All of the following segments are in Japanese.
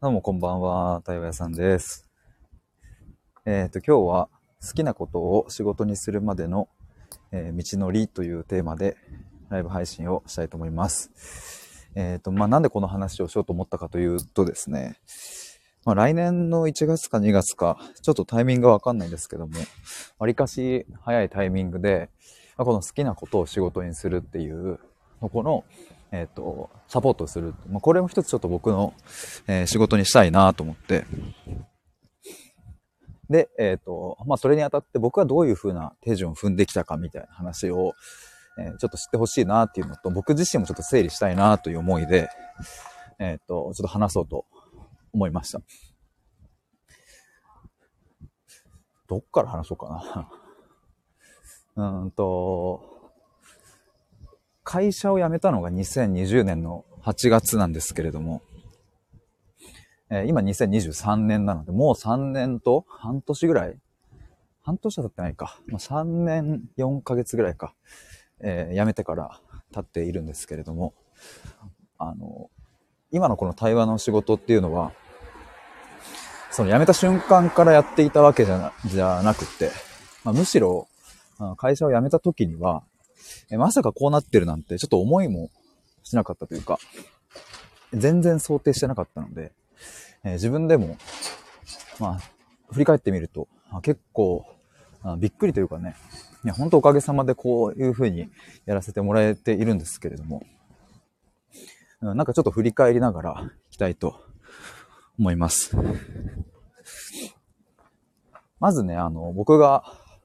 どうもこんばんは、対話屋さんです。えっ、と、今日は好きなことを仕事にするまでの、えー道のりというテーマでライブ配信をしたいと思います。えっ、と、まあ、なんでこの話をしようと思ったかというとですね、まあ、来年の1月か2月か、ちょっとタイミングがわかんないんですけども、わりかし早いタイミングで、まこの好きなことを仕事にするっていうこの、えっ、と、サポートする。まあ、これも一つちょっと僕の、えー仕事にしたいなと思って。で、えっ、と、まあ、それにあたって僕はどういう風な手順を踏んできたかみたいな話を、えちょっと知ってほしいなっていうのと、僕自身もちょっと整理したいなという思いで、えっ、と、ちょっと話そうと思いました。どっから話そうかな。うんと、会社を辞めたのが2020年の8月なんですけれども、えー今2023年なので、もう3年と半年ぐらい半年は経ってないか。まあ、3年4ヶ月ぐらいか。えー辞めてから経っているんですけれども、あの、今のこの対話の仕事っていうのは、その辞めた瞬間からやっていたわけじゃなじゃなくて、まあ、むしろ、会社を辞めた時には、えまさかこうなってるなんて、ちょっと思いもしなかったというか、全然想定してなかったので、えー自分でも、まあ、振り返ってみると、あ結構あ、びっくりというかね、いや、本当おかげさまでこういう風にやらせてもらえているんですけれども、うんなんかちょっと振り返りながらいきたいと思います。まずね、あの、僕が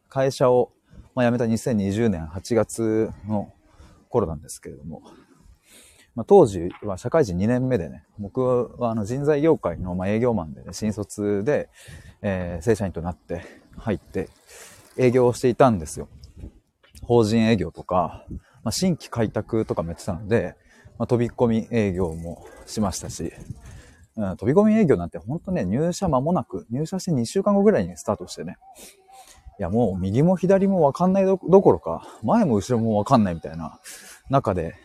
会社を、まあ、辞めた2020年8月の頃なんですけれども、まあ、当時は社会人2年目でね、僕はあの人材業界のま営業マンで、ね、新卒で、えー正社員となって入って営業をしていたんですよ。法人営業とか、まあ、新規開拓とかもやってたので、まあ、飛び込み営業もしましたし、うん、飛び込み営業なんて本当ね、入社間もなく、入社して2週間後ぐらいにスタートしてね、やもう右も左もわかんないどころか、前も後ろもわかんないみたいな中で、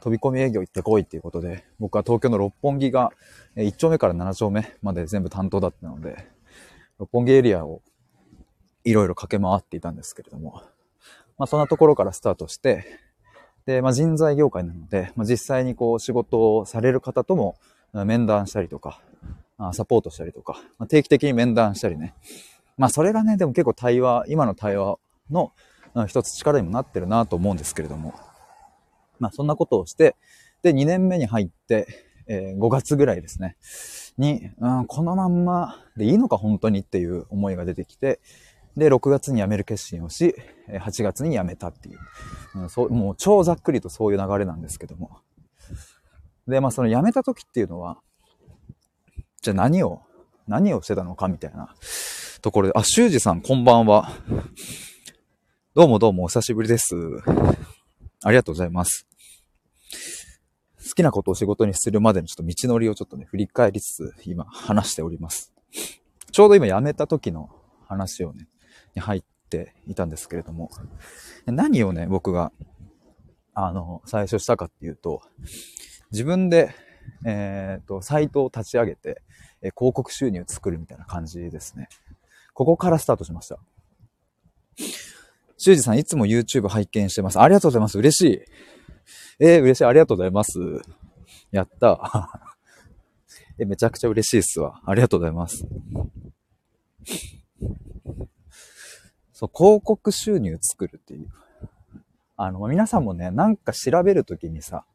飛び込み営業行ってこいっていうことで、僕は東京の六本木が1丁目から7丁目まで全部担当だったので、六本木エリアをいろいろ駆け回っていたんですけれども、まあそんなところからスタートして、で、まあ人材業界なので、まあ実際にこう仕事をされる方とも面談したりとか、サポートしたりとか、まあ、定期的に面談したりね。まあそれがね、でも結構対話、今の対話の一つ力にもなってるなと思うんですけれども、まあそんなことをして、で、2年目に入って、えー5月ぐらいですね、に、うん、このまんまでいいのか本当にっていう思いが出てきて、で、6月に辞める決心をし、8月に辞めたっていう、うん、そう、もう超ざっくりとそういう流れなんですけども。で、まあその辞めた時っていうのは、じゃあ何を、何をしてたのかみたいな。ところで、あ、修二さんこんばんは。どうもどうもお久しぶりです。ありがとうございます。好きなことを仕事にするまでのちょっと道のりをちょっとね、振り返りつつ、今話しております。ちょうど今辞めた時の話をね、に入っていたんですけれども、何をね、僕が、あの、最初したかっていうと、自分で、えっ、と、サイトを立ち上げて、え広告収入を作るみたいな感じですね。ここからスタートしました。修二さん、いつも YouTube 拝見してます。ありがとうございます。嬉しい。えー、嬉しい。ありがとうございます。やった。え、めちゃくちゃ嬉しいっすわ。ありがとうございます。そう、広告収入作るっていう。あの、皆さんもね、なんか調べるときにさ、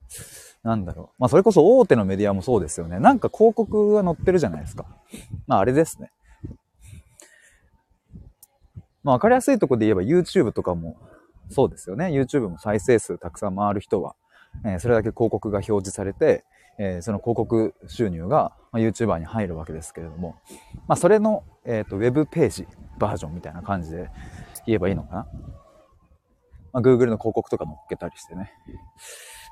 なんだろう。まあ、それこそ大手のメディアもそうですよね。なんか広告が載ってるじゃないですか。まあ、あれですね。まあ、わかりやすいとこで言えば YouTube とかもそうですよね。YouTube も再生数たくさん回る人は、えーそれだけ広告が表示されて、えーその広告収入が、まあ、YouTuber に入るわけですけれども、まあ、それの、えっ、と、ウェブページバージョンみたいな感じで言えばいいのかな。まあ、Google の広告とか載っけたりしてね。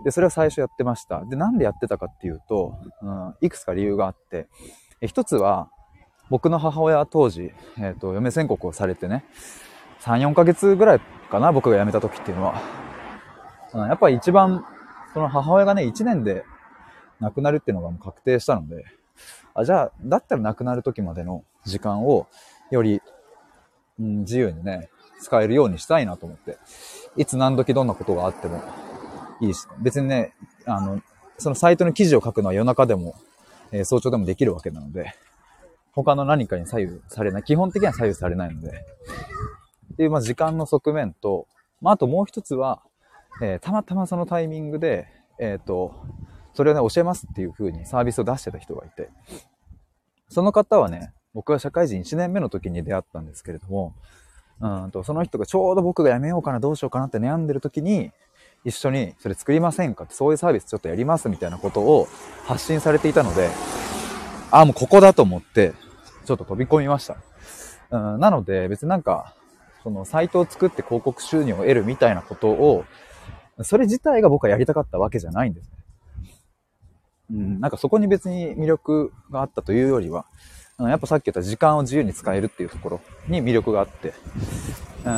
で、それは最初やってました。で、なんでやってたかっていうと、うん、いくつか理由があって、え一つは、僕の母親は当時、えっ、と、嫁宣告をされてね、3、4ヶ月ぐらいかな、僕が辞めた時っていうのは。うんやっぱり一番、その母親がね、1年で亡くなるっていうのがもう確定したので、あ、じゃあ、だったら亡くなる時までの時間をより、うん、自由にね、使えるようにしたいなと思って。いつ何時どんなことがあってもいいし、別にね、あの、そのサイトの記事を書くのは夜中でも、えー、早朝でもできるわけなので、他の何かに左右されない、基本的には左右されないので、っていう、まあ、時間の側面と、まあ、あともう一つは、えー、たまたまそのタイミングで、えっ、ー、と、それをね、教えますっていう風にサービスを出してた人がいて、その方はね、僕は社会人1年目の時に出会ったんですけれども、うんと、その人がちょうど僕が辞めようかな、どうしようかなって悩んでる時に、一緒にそれ作りませんか？って、そういうサービスちょっとやりますみたいなことを発信されていたので、あ、もうここだと思って、ちょっと飛び込みました。うん、なので、別になんか、そのサイトを作って広告収入を得るみたいなことを、それ自体が僕はやりたかったわけじゃないんですね。うん、なんかそこに別に魅力があったというよりは、やっぱさっき言った時間を自由に使えるっていうところに魅力があって、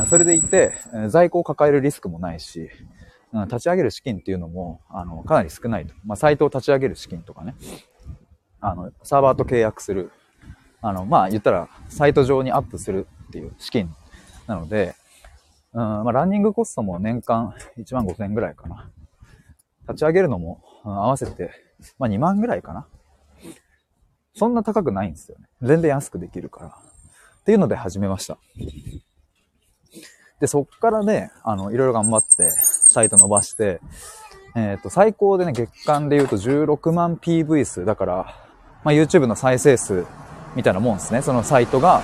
それでいて、在庫を抱えるリスクもないし、立ち上げる資金っていうのも、あの、かなり少ないと。まあ、サイトを立ち上げる資金とかね。あの、サーバーと契約する。あの、まあ、言ったら、サイト上にアップするっていう資金なので、うん、まあ、ランニングコストも年間1万5千ぐらいかな。立ち上げるのも、うん、合わせて、まあ、2万ぐらいかな。そんな高くないんですよね。全然安くできるから。っていうので始めました。で、そっからね、あの、いろいろ頑張って、サイト伸ばして、えっ、ー、と、最高でね、月間で言うと16万 PV 数。だから、まあ、YouTube の再生数みたいなもんですね。そのサイトが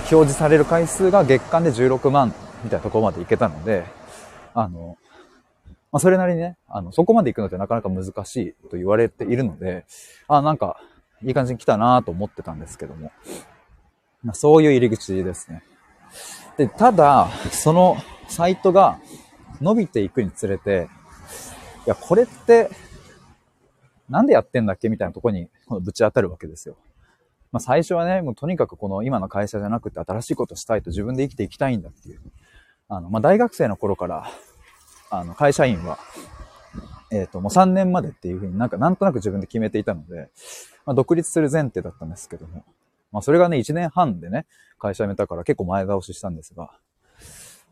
表示される回数が月間で16万みたいなところまで行けたので、あの、まあ、それなりにね、あの、そこまで行くのってなかなか難しいと言われているので、あ、なんか、いい感じに来たなと思ってたんですけども。まあ、そういう入り口ですね。で、ただ、そのサイトが伸びていくにつれて、いや、これって、なんでやってんだっけみたいなとこにぶち当たるわけですよ。まあ、最初はね、もうとにかくこの今の会社じゃなくて新しいことしたいと自分で生きていきたいんだっていう。あの、まあ、大学生の頃から、あの、会社員は、えっ、ー、と、もう3年までっていうふうになんかなんとなく自分で決めていたので、まあ、独立する前提だったんですけども、まあ、それがね、1年半でね、会社辞めたから結構前倒ししたんですが、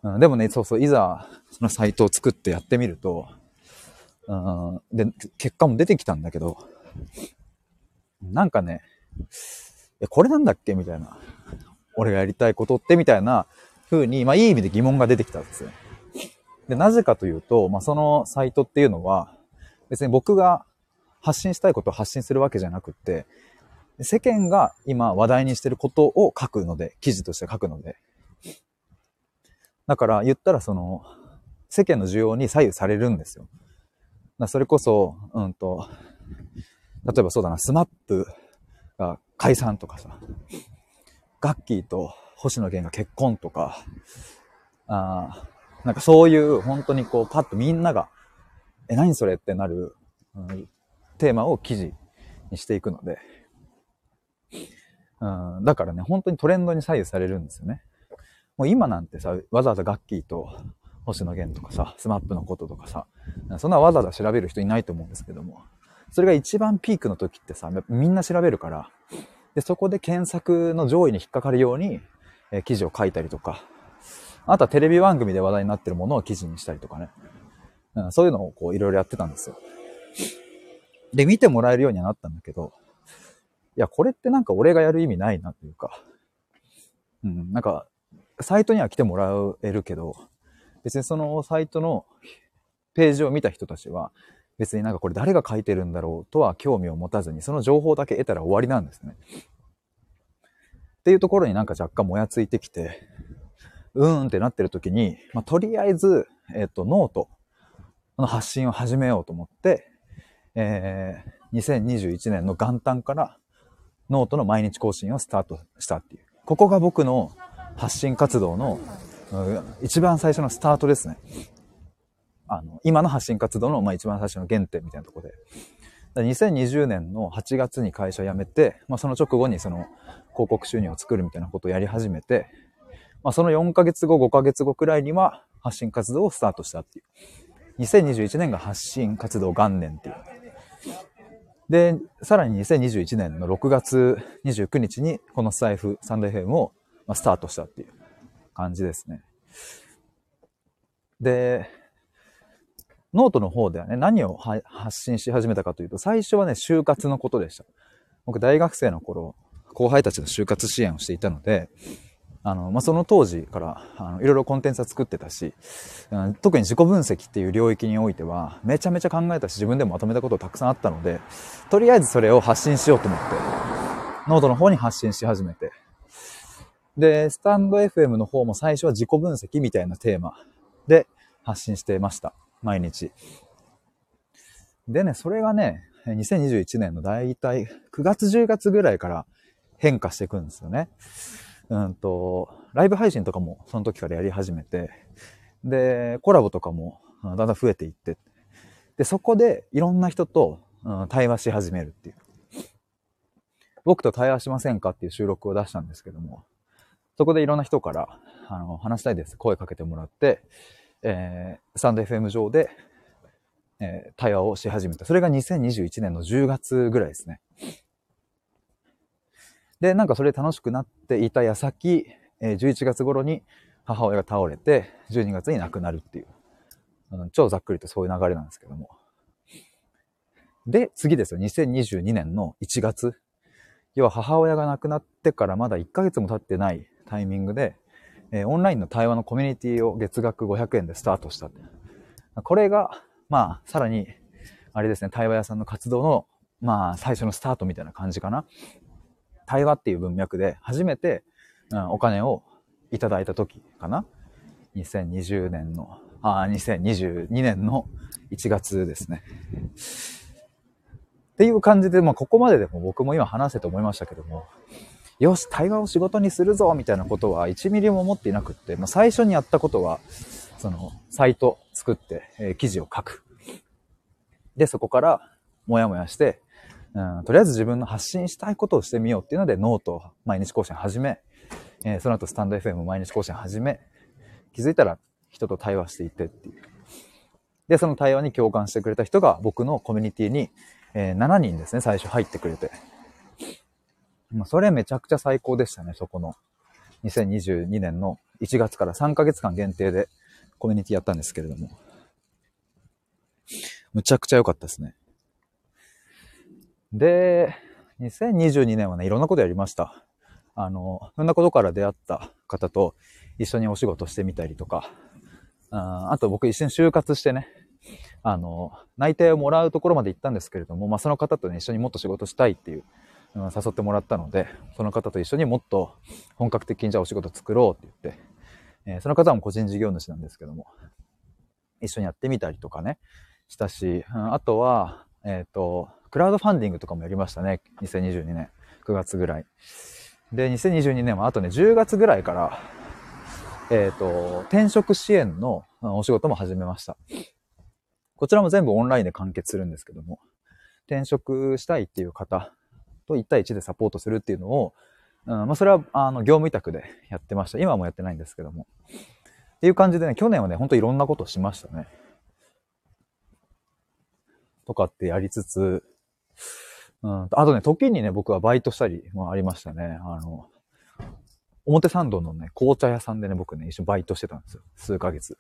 うん、でもね、そうそう、いざ、そのサイトを作ってやってみると、うん、で、結果も出てきたんだけど、なんかね、え、これなんだっけ？みたいな。俺がやりたいことって？みたいな風に、まあいい意味で疑問が出てきたんですよ。で、なぜかというと、まあそのサイトっていうのは、別に僕が発信したいことを発信するわけじゃなくって、世間が今話題にしてることを書くので、記事として書くので。だから言ったらその、世間の需要に左右されるんですよ。だそれこそ、うんと、例えばそうだな、 SMAP が解散とかさ、ガッキーと星野源が結婚とか、あなんかそういう本当にこうパッとみんなが、え、何それってなる、うん、テーマを記事にしていくので、うん、だからね、本当にトレンドに左右されるんですよね。もう今なんてさ、わざわざガッキーと星野源とかさ、 SMAP のこととかさ、そんなわざわざ調べる人いないと思うんですけども、それが一番ピークの時ってさ、みんな調べるから、で、そこで検索の上位に引っかかるように、えー、記事を書いたりとか、あとはテレビ番組で話題になってるものを記事にしたりとかね。うん、そういうのをこういろいろやってたんですよ。で、見てもらえるようにはなったんだけど、いや、これってなんか俺がやる意味ないなというか、うん、なんか、サイトには来てもらえるけど、別にそのサイトのページを見た人たちは、別になんかこれ誰が書いてるんだろうとは興味を持たずに、その情報だけ得たら終わりなんですね。っていうところになんか若干もやついてきて、うーんってなってる時に、まあ、とりあえず、えっ、と、ノートの発信を始めようと思って、えー、2021年の元旦からノートの毎日更新をスタートしたっていう。ここが僕の発信活動の、うん、一番最初のスタートですね。あの、今の発信活動の、まあ、一番最初の原点みたいなところで。2020年の8月に会社辞めて、まあ、その直後にその広告収入を作るみたいなことをやり始めて、まあ、その4ヶ月後、5ヶ月後くらいには発信活動をスタートしたっていう。2021年が発信活動元年っていう。で、さらに2021年の6月29日にこのスタイフ、サンド FM をスタートしたっていう感じですね。で、ノートの方ではね、何を発信し始めたかというと、最初はね、就活のことでした。僕、大学生の頃、後輩たちの就活支援をしていたので、あの、まあ、その当時から、あの、いろいろコンテンツは作ってたし、うん、特に自己分析っていう領域においては、めちゃめちゃ考えたし、自分でもまとめたことたくさんあったので、とりあえずそれを発信しようと思って、ノートの方に発信し始めて、で、スタンド FM の方も最初は自己分析みたいなテーマで発信してました。毎日。でね、それがね、2021年のだいたい9月10月ぐらいから変化していくんですよね。うんと、ライブ配信とかもその時からやり始めて、で、コラボとかもだんだん増えていって、で、そこでいろんな人と、うん、対話し始めるっていう。僕と対話しませんかっていう収録を出したんですけども、そこでいろんな人から、あの、話したいです。声かけてもらって、えー、スタンド FM 上で、えー、対話をし始めた。それが2021年の10月ぐらいですね。で、なんかそれ楽しくなっていた矢先、え11月頃に母親が倒れて、12月に亡くなるっていう、うん、超ざっくりとそういう流れなんですけども。で、次ですよ。2022年の1月。要は母親が亡くなってからまだ1ヶ月も経ってないタイミングで、えー、オンラインの対話のコミュニティを月額500円でスタートした。これが、まあ、さらに、あれですね、対話屋さんの活動の、まあ、最初のスタートみたいな感じかな。対話っていう文脈で初めて、うん、お金をいただいた時かな。2020年の、ああ、2022年の1月ですね。っていう感じで、まあ、ここまででも僕も今話せて思いましたけども、よし、対話を仕事にするぞみたいなことは1ミリも思っていなくって、まあ、最初にやったことは、その、サイト作って、えー、記事を書く。で、そこから、もやもやして、うん、とりあえず自分の発信したいことをしてみようっていうので、ノート毎日更新始め、えー、その後スタンド FM 毎日更新始め、気づいたら人と対話していってっていう。で、その対話に共感してくれた人が僕のコミュニティに、えー、7人ですね、最初入ってくれて。まあ、それめちゃくちゃ最高でしたね、そこの。2022年の1月から3ヶ月間限定でコミュニティやったんですけれども。むちゃくちゃ良かったですね。で、2022年はね、いろんなことやりました。あの、そんなことから出会った方と一緒にお仕事してみたりとか、ああと僕一緒に就活してね、あの、内定をもらうところまで行ったんですけれども、まあその方とね、一緒にもっと仕事したいっていう、うん、誘ってもらったので、その方と一緒にもっと本格的にじゃあお仕事作ろうって言って、えー、その方も個人事業主なんですけども、一緒にやってみたりとかね、したし、あとは、えっ、ー、と、クラウドファンディングとかもやりましたね。2022年9月ぐらい。で、2022年はあとね、10月ぐらいから、えっ、ー、と、転職支援のお仕事も始めました。こちらも全部オンラインで完結するんですけども、転職したいっていう方と1対1でサポートするっていうのを、うん、まあ、それは、あの、業務委託でやってました。今はもうやってないんですけども。っていう感じでね、去年はね、ほんといろんなことしましたね。とかってやりつつ、うん、あとね、時にね、僕はバイトしたりもありましたね。あの、表参道のね、紅茶屋さんでね、僕ね、一緒にバイトしてたんですよ。数ヶ月。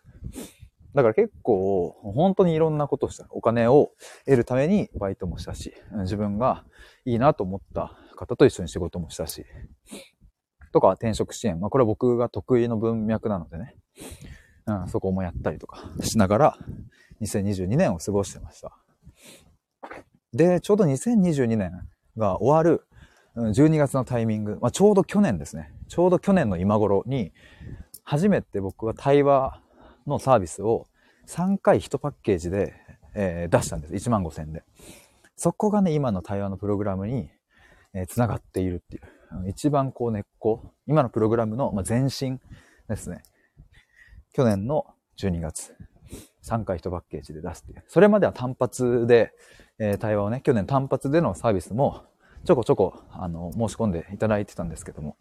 だから結構、本当にいろんなことをした。お金を得るためにバイトもしたし、自分がいいなと思った方と一緒に仕事もしたし、とか転職支援。まあこれは僕が得意の文脈なのでね、うん、そこもやったりとかしながら、2022年を過ごしてました。で、ちょうど2022年が終わる12月のタイミング、まあ、ちょうど去年ですね。ちょうど去年の今頃に、初めて僕は対話のサービスを3回1パッケージで、えー、出したんです。1万5千円で。そこがね、今の対話のプログラムに、えー、繋がっているっていう。一番こう根っこ、今のプログラムの、まあ、前身ですね。去年の12月。3回1パッケージで出すっていう。それまでは単発で、えー、対話をね、去年単発でのサービスもちょこちょこ、あの、申し込んでいただいてたんですけども。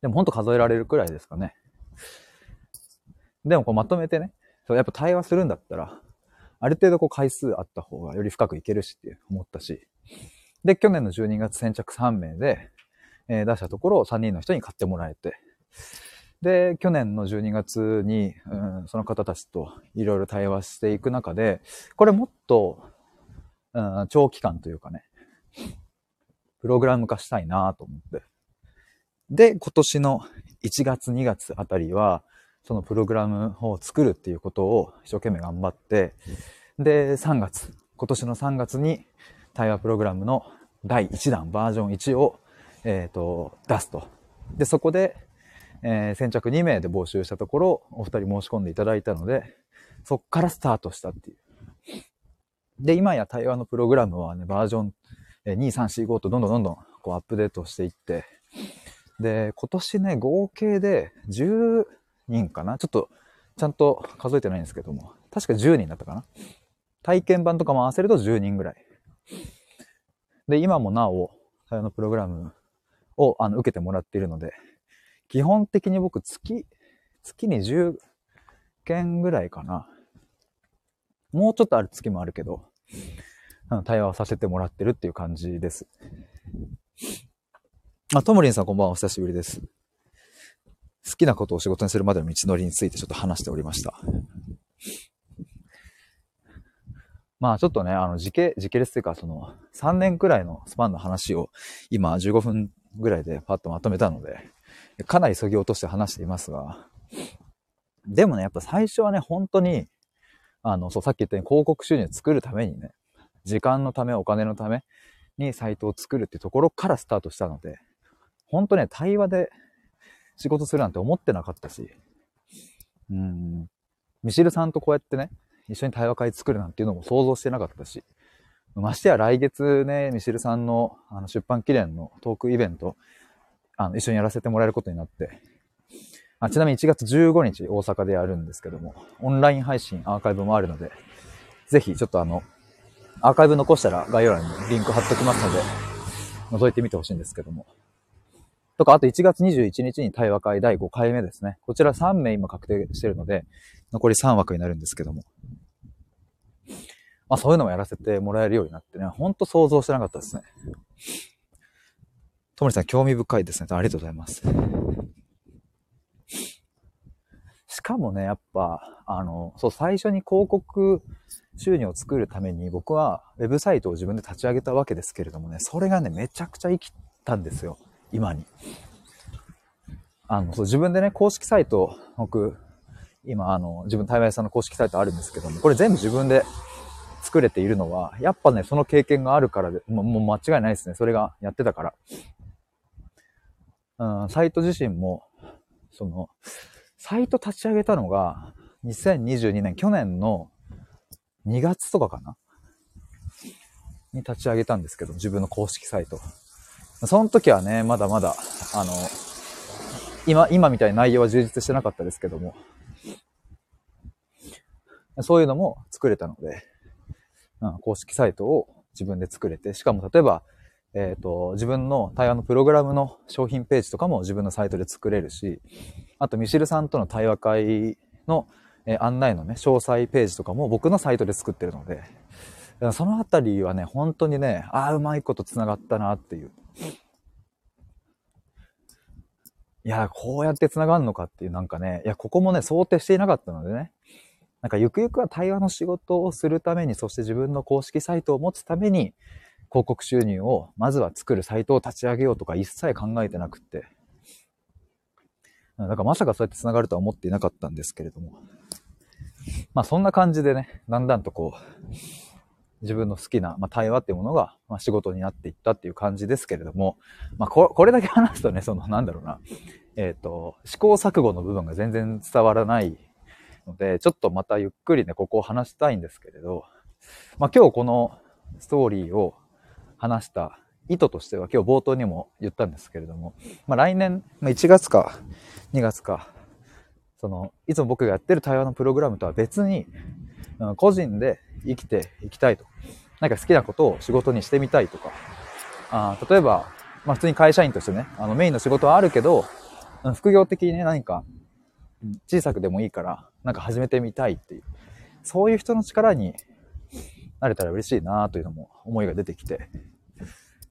でもほんと数えられるくらいですかね。でもこうまとめてね、そうやっぱ対話するんだったら、ある程度こう回数あった方がより深くいけるしって思ったし、で、去年の12月先着3名で、えー、出したところを3人の人に買ってもらえて、で、去年の12月に、うん、その方たちといろいろ対話していく中で、これもっと、うん、長期間というかね、プログラム化したいなと思って。で、今年の1月2月あたりは、そのプログラムを作るっていうことを一生懸命頑張って、で、3月、今年の3月に対話プログラムの第1弾バージョン1を、えっ、ー、と、出すと。で、そこで、えー、先着2名で募集したところ、お二人申し込んでいただいたので、そっからスタートしたっていう。で、今や対話のプログラムはね、バージョン2、3、4、5とどんどんどんどんこうアップデートしていって、で、今年ね、合計で10人かな？ちょっと、ちゃんと数えてないんですけども、確か10人だったかな？体験版とかも合わせると10人ぐらい。で、今もなお、対話のプログラムをあの受けてもらっているので、基本的に僕月、月に10件ぐらいかな。もうちょっとある月もあるけど、対話をさせてもらってるっていう感じです。あ、ともりんさんこんばんは、お久しぶりです。好きなことを仕事にするまでの道のりについてちょっと話しておりました。まあちょっとね、あの時系、時系列というか、その3年くらいのスパンの話を今15分ぐらいでパッとまとめたので、かなり削ぎ落として話していますが、でもね、やっぱ最初はね、本当に、あの、そう、さっき言ったように広告収入作るためにね、時間のため、お金のためにサイトを作るっていうところからスタートしたので、本当ね、対話で仕事するなんて思ってなかったし、うん、ミシルさんとこうやってね、一緒に対話会作るなんていうのも想像してなかったし、ましてや来月ね、ミシルさんのあの出版記念のトークイベント、あの、一緒にやらせてもらえることになって、あちなみに1月15日大阪でやるんですけども、オンライン配信アーカイブもあるので、ぜひちょっとあの、アーカイブ残したら概要欄にリンク貼っときますので、覗いてみてほしいんですけども。とか、あと1月21日に対話会第5回目ですね。こちら3名今確定してるので、残り3枠になるんですけども。まあそういうのもやらせてもらえるようになってね、ほんと想像してなかったですね。ともりさん、興味深いですね。ありがとうございます。しかもね、やっぱ、あの、そう、最初に広告収入を作るために僕はウェブサイトを自分で立ち上げたわけですけれどもね、それがね、めちゃくちゃ生きたんですよ。今に。あの、そう、自分でね、公式サイト、僕、今、あの、自分、対話屋さんの公式サイトあるんですけども、これ全部自分で作れているのは、やっぱね、その経験があるからでも、もう間違いないですね。それがやってたから。うん、サイト自身も、その、サイト立ち上げたのが、2022年、去年の2月とかかな？に立ち上げたんですけど、自分の公式サイト。その時はね、まだまだ、あの、今、今みたいな内容は充実してなかったですけども、そういうのも作れたので、うん、公式サイトを自分で作れて、しかも例えば、えっ、ー、と、自分の対話のプログラムの商品ページとかも自分のサイトで作れるし、あと、ミシルさんとの対話会の、えー、案内のね、詳細ページとかも僕のサイトで作ってるので、そのあたりはね、本当にね、ああ、うまいこと繋がったなっていう。いや、こうやって繋がるのかっていうなんかね、いや、ここもね、想定していなかったのでね、なんかゆくゆくは対話の仕事をするために、そして自分の公式サイトを持つために、広告収入をまずは作るサイトを立ち上げようとか一切考えてなくって。だかまさかそうやって繋がるとは思っていなかったんですけれども。まあそんな感じでね、だんだんとこう、自分の好きな、まあ、対話っていうものが、まあ、仕事になっていったっていう感じですけれども、まあこ、れだけ話すとね、その、なんだろうな、えっ、ー、と、試行錯誤の部分が全然伝わらないので、ちょっとまたゆっくりね、ここを話したいんですけれど、まあ今日このストーリーを話した意図としては今日冒頭にも言ったんですけれども、まあ、来年、まあ、1月か2月か、その、いつも僕がやってる対話のプログラムとは別に、個人で生きていきたいと。なんか好きなことを仕事にしてみたいとか、あ例えば、まあ普通に会社員としてね、あのメインの仕事はあるけど、副業的にね、何か小さくでもいいから、なんか始めてみたいっていう。そういう人の力になれたら嬉しいなというのも思いが出てきて、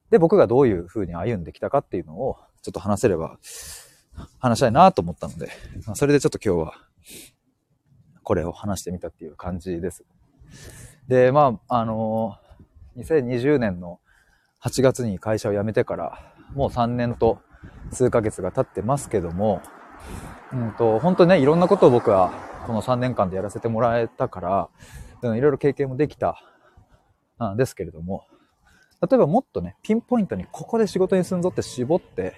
で、僕がどういう風に歩んできたかっていうのをちょっと話せれば話したいなと思ったので、それでちょっと今日はこれを話してみたっていう感じです。で、まあ、あの、2020年の8月に会社を辞めてから、もう3年と数ヶ月が経ってますけども、うんと、本当にね、いろんなことを僕はこの3年間でやらせてもらえたから、うん、いろいろ経験もできた、んですけれども、例えばもっとね、ピンポイントにここで仕事にすんぞって絞って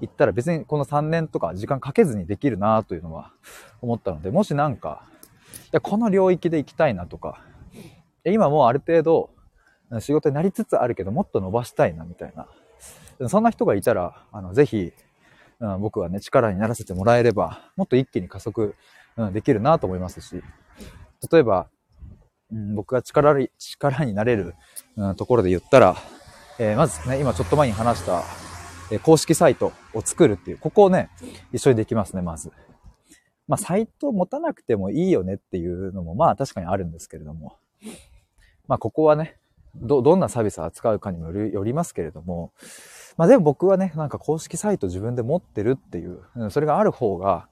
いったら別にこの3年とか時間かけずにできるなというのは思ったので、もしなんか、いや、この領域で行きたいなとか、今もうある程度仕事になりつつあるけどもっと伸ばしたいなみたいな。そんな人がいたら、あの、ぜひ、うん、僕はね、力にならせてもらえれば、もっと一気に加速、うん、できるなと思いますし、例えば、うん、僕が力に、力になれる、うん、ところで言ったら、えー、まずね、今ちょっと前に話した、え、公式サイトを作るっていう、ここをね、一緒にできますね、まず。まあ、サイトを持たなくてもいいよねっていうのも、まあ確かにあるんですけれども、まあここはね、ど、どんなサービスを扱うかにもよりますけれども、まあでも僕はね、なんか公式サイト自分で持ってるっていう、それがある方が、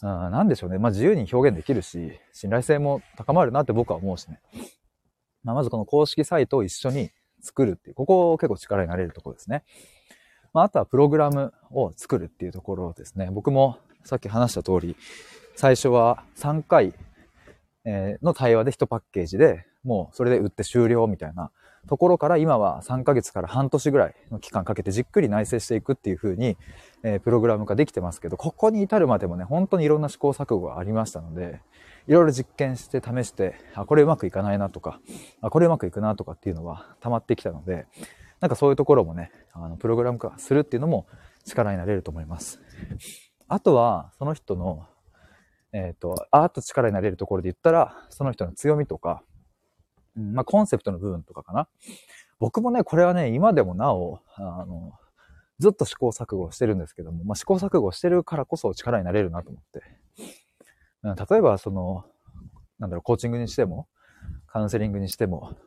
なんでしょうね。まあ自由に表現できるし、信頼性も高まるなって僕は思うしね。まあまずこの公式サイトを一緒に作るっていう、ここ結構力になれるところですね。まああとはプログラムを作るっていうところですね。僕もさっき話した通り、最初は3回の対話で1パッケージでもうそれで売って終了みたいなところから今は3ヶ月から半年ぐらいの期間かけてじっくり内省していくっていう風に、えー、プログラム化できてますけど、ここに至るまでもね、本当にいろんな試行錯誤がありましたので、いろいろ実験して試して、あ、これうまくいかないなとか、あ、これうまくいくなとかっていうのは溜まってきたので、なんかそういうところもね、あの、プログラム化するっていうのも力になれると思います。あとは、その人の、えっ、ー、と、アート力になれるところで言ったら、その人の強みとか、うん、まあ、コンセプトの部分とかかな。僕もね、これはね、今でもなお、あの、ずっと試行錯誤してるんですけども、まあ、試行錯誤してるからこそ力になれるなと思って。うん、例えば、その、なんだろう、コーチングにしても、カウンセリングにしても、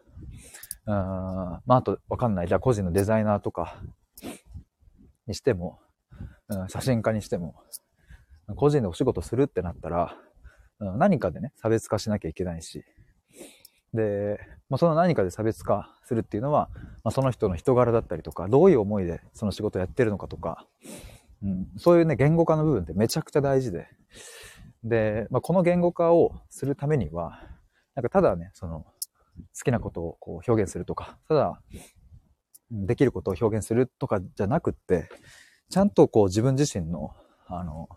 うん、まあ、あと、わかんない。じゃあ、個人のデザイナーとか、にしても、うん、写真家にしても、個人でお仕事するってなったら、うん、何かでね、差別化しなきゃいけないし、で、まあ、その何かで差別化するっていうのは、まあ、その人の人柄だったりとか、どういう思いでその仕事をやってるのかとか、うん、そういうね、言語化の部分ってめちゃくちゃ大事で、で、まあ、この言語化をするためには、なんかただね、その、好きなことをこう表現するとか、ただ、できることを表現するとかじゃなくって、ちゃんとこう自分自身の、あの、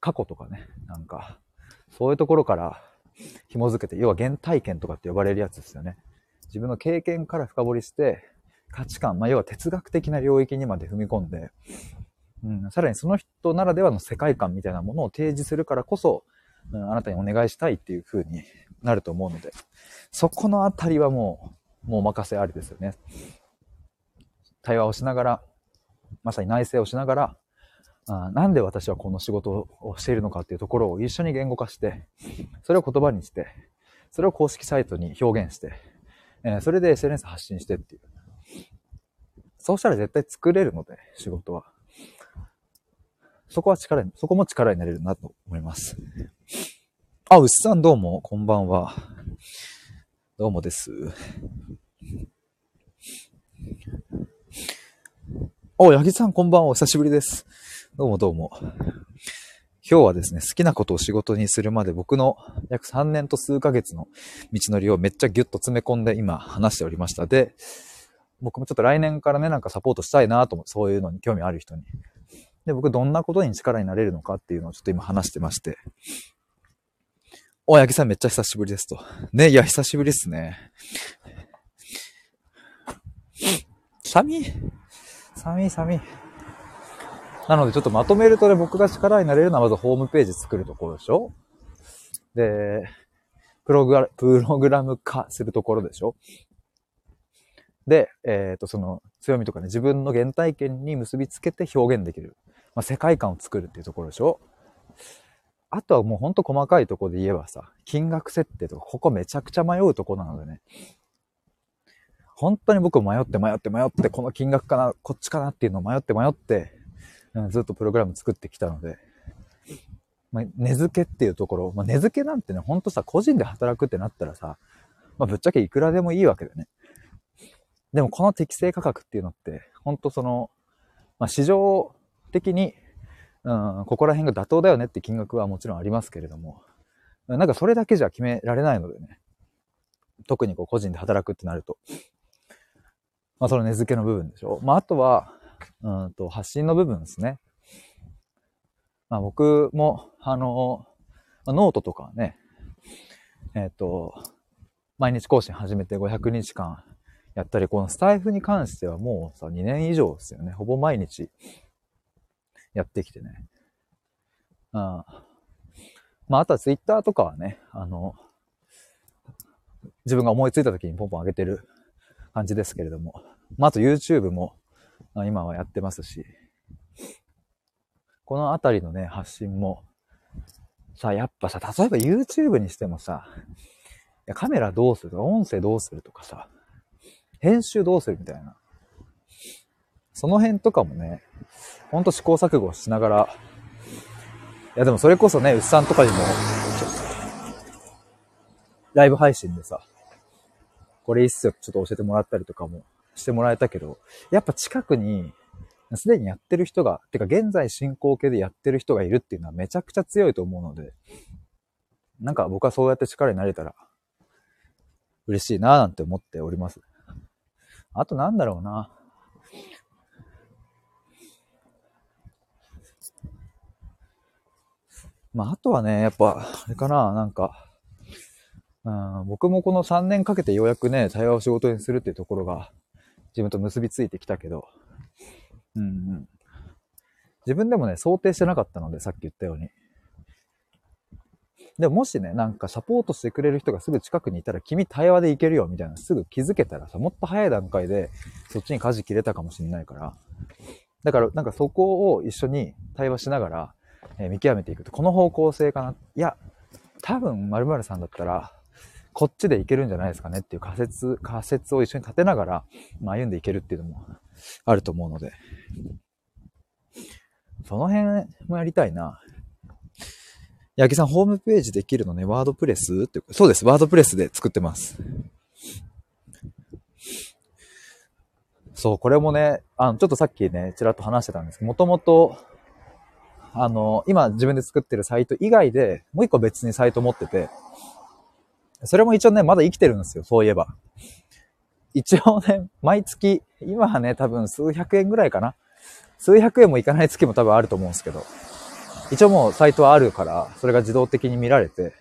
過去とかね、なんか、そういうところから紐づけて、要は原体験とかって呼ばれるやつですよね。自分の経験から深掘りして、価値観、まあ、要は哲学的な領域にまで踏み込んで、うん、さらにその人ならではの世界観みたいなものを提示するからこそ、うん、あなたにお願いしたいっていう風になると思うので、そこのあたりはもう、もうお任せありですよね。対話をしながら、まさに内省をしながら、あなんで私はこの仕事をしているのかっていうところを一緒に言語化して、それを言葉にして、それを公式サイトに表現して、え、それで SNS 発信してっていう。そうしたら絶対作れるので、仕事は。そこは力に、そこも力になれるなと思います。あ、牛さんどうも、こんばんは。どうもです。お、八木さんこんばんは。お久しぶりです。どうもどうも。今日はですね、好きなことを仕事にするまで僕の約3年と数ヶ月の道のりをめっちゃギュッと詰め込んで今話しておりました。で、僕もちょっと来年からね、なんかサポートしたいなと思って、そういうのに興味ある人に。で、僕どんなことに力になれるのかっていうのをちょっと今話してまして。お、八木さんめっちゃ久しぶりですと。ね、いや、久しぶりっすね。寒い寒い寒い。なのでちょっとまとめるとね、僕が力になれるのはまずホームページ作るところでしょで、プログラ、プログラム化するところでしょで、えっ、ー、と、その強みとかね、自分の原体験に結びつけて表現できる。まあ、世界観を作るっていうところでしょあとはもうほんと細かいとこで言えばさ、金額設定とか、ここめちゃくちゃ迷うとこなのでね。本当に僕迷って迷って迷って、この金額かな、こっちかなっていうのを迷って迷って、うん、ずっとプログラム作ってきたので、まあ、値付けっていうところ、まあ、値付けなんてね、ほんとさ、個人で働くってなったらさ、まあ、ぶっちゃけいくらでもいいわけだよね。でもこの適正価格っていうのって、ほんとその、まあ、市場的に、うん、ここら辺が妥当だよねって金額はもちろんありますけれども、なんかそれだけじゃ決められないのでね。特にこう個人で働くってなると。まあその値付けの部分でしょ？まああとは、うんと発信の部分ですね。まあ僕も、あの、ノートとかね、えっ、ー、と、毎日更新始めて500日間やったり、このスタイフに関してはもうさ、2年以上ですよね。ほぼ毎日やってきてね。うん。まあ、あとはツイッターとかはね、あの、自分が思いついた時にポンポン上げてる感じですけれども。まあ、あと YouTube も今はやってますし。このあたりのね、発信も、さ、やっぱさ、例えば YouTube にしてもさ、カメラどうするとか、音声どうするとかさ、編集どうするみたいな。その辺とかもね、ほんと試行錯誤しながら、いやでもそれこそね、うっさんとかにも、ライブ配信でさ、これいいっすよ、ちょっと教えてもらったりとかもしてもらえたけど、やっぱ近くに、すでにやってる人が、てか現在進行形でやってる人がいるっていうのはめちゃくちゃ強いと思うので、なんか僕はそうやって力になれたら嬉しいなぁなんて思っております。あとなんだろうな。まあ、あとはね、やっぱ、あれかな、なんか、うん、僕もこの3年かけてようやくね、対話を仕事にするっていうところが、自分と結びついてきたけど、うんうん。自分でもね、想定してなかったので、さっき言ったように。でももしね、なんかサポートしてくれる人がすぐ近くにいたら、君対話でいけるよ、みたいな、すぐ気づけたらさ、もっと早い段階で、そっちに舵切れたかもしれないから。だから、なんかそこを一緒に対話しながら、えー、見極めていくと、この方向性かな。いや、多分、〇〇さんだったら、こっちでいけるんじゃないですかねっていう仮説、仮説を一緒に立てながら、まあ、歩んでいけるっていうのもあると思うので。その辺もやりたいな。八木さん、ホームページできるのね、ワードプレスって、そうです、ワードプレスで作ってます。そう、これもね、あの、ちょっとさっきね、ちらっと話してたんですけど、もともと、あの、今自分で作ってるサイト以外で、もう一個別にサイト持ってて、それも一応ね、まだ生きてるんですよ、そういえば。一応ね、毎月、今はね、多分数百円ぐらいかな。数百円もいかない月も多分あると思うんですけど、一応もうサイトはあるから、それが自動的に見られて、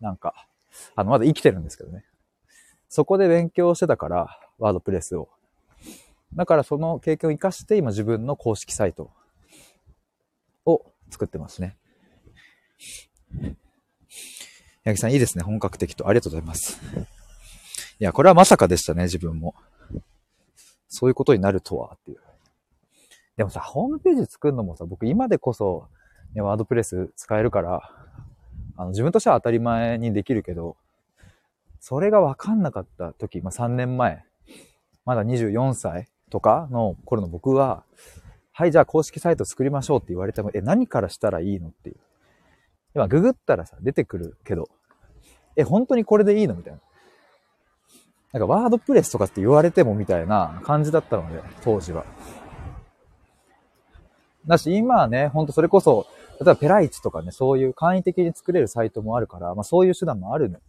なんか、あの、まだ生きてるんですけどね。そこで勉強してたから、ワードプレスを。だからその経験を活かして今自分の公式サイトを作ってますね。八木さんいいですね。本格的と。ありがとうございます。いや、これはまさかでしたね、自分も。そういうことになるとは、っていう。でもさ、ホームページ作るのもさ、僕今でこそ、ね、ワードプレス使えるから、あの、自分としては当たり前にできるけど、それがわかんなかった時、まあ、3年前、まだ24歳とかの頃の僕は、はい、じゃあ公式サイト作りましょうって言われても、え、何からしたらいいのっていう。今、ググったらさ、出てくるけど、え、本当にこれでいいのみたいな。なんかワードプレスとかって言われてもみたいな感じだったので、当時は。だし、今はね、ほんとそれこそ、例えばペライチとかね、そういう簡易的に作れるサイトもあるから、まあそういう手段もある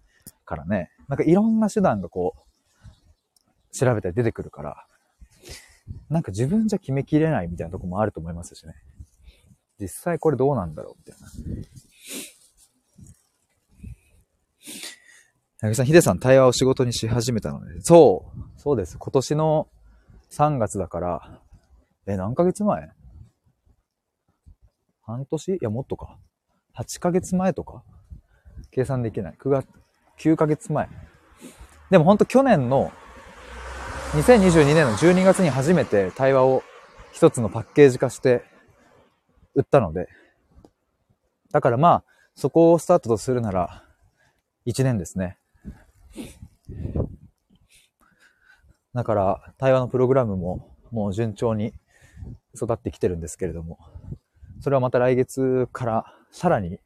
からね、なんかいろんな手段がこう、調べたら出てくるから、なんか自分じゃ決めきれないみたいなとこもあると思いますしね。実際これどうなんだろうみたいな。八木さん、ヒデさん、対話を仕事にし始めたので、そう、そうです。今年の3月だから、え、何ヶ月前？半年？いや、もっとか。8ヶ月前とか？計算できない。9月、9ヶ月前。でもほんと去年の2022年の12月に初めて対話を一つのパッケージ化して売ったので、だからまあ、そこをスタートとするなら、1年ですね。だから、対話のプログラムももう順調に育ってきてるんですけれども、それはまた来月からさらに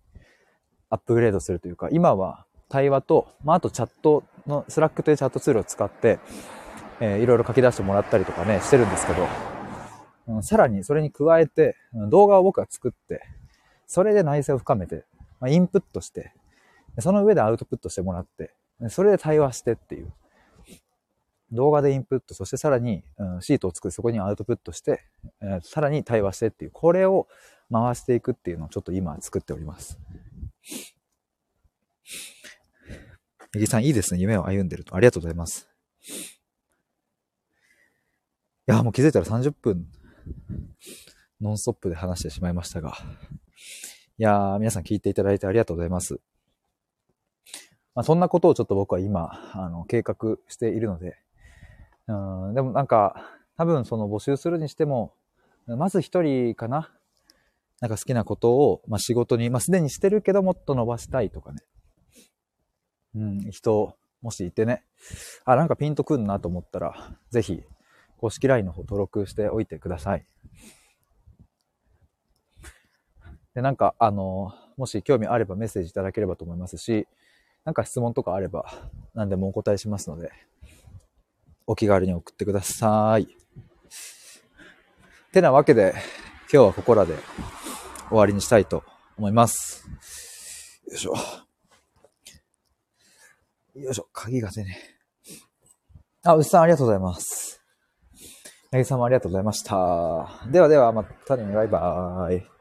アップグレードするというか、今は対話と、まあ、あとチャットの、 Slack というチャットツールを使って、えー、いろいろ書き出してもらったりとかね、してるんですけど、うん、さらにそれに加えて、動画を僕が作って、それで内省を深めて、まあ、インプットして、その上でアウトプットしてもらって、それで対話してっていう。動画でインプット、そしてさらに、うん、シートを作ってそこにアウトプットして、えー、さらに対話してっていう、これを回していくっていうのをちょっと今作っております。ネギさん、いいですね。夢を歩んでると。ありがとうございます。いや、もう気づいたら30分、ノンストップで話してしまいましたが。いや、皆さん聞いていただいてありがとうございます。まあ、そんなことをちょっと僕は今、あの、計画しているので、うん、でもなんか、多分その募集するにしても、まず一人かな？なんか好きなことを、まあ、仕事に、まあ、すでにしてるけどもっと伸ばしたいとかね。うん、人、もしいてね、あ、なんかピンとくんなと思ったら、ぜひ、公式 LINE の方登録しておいてください。で、なんか、あの、もし興味あればメッセージいただければと思いますし、なんか質問とかあれば、何でもお答えしますので、お気軽に送ってください。てなわけで、今日はここらで終わりにしたいと思います。よいしょ。よいしょ、鍵が出ね。あ、牛さんありがとうございます。八木さんもありがとうございました。ではでは、またね、バイバーイ。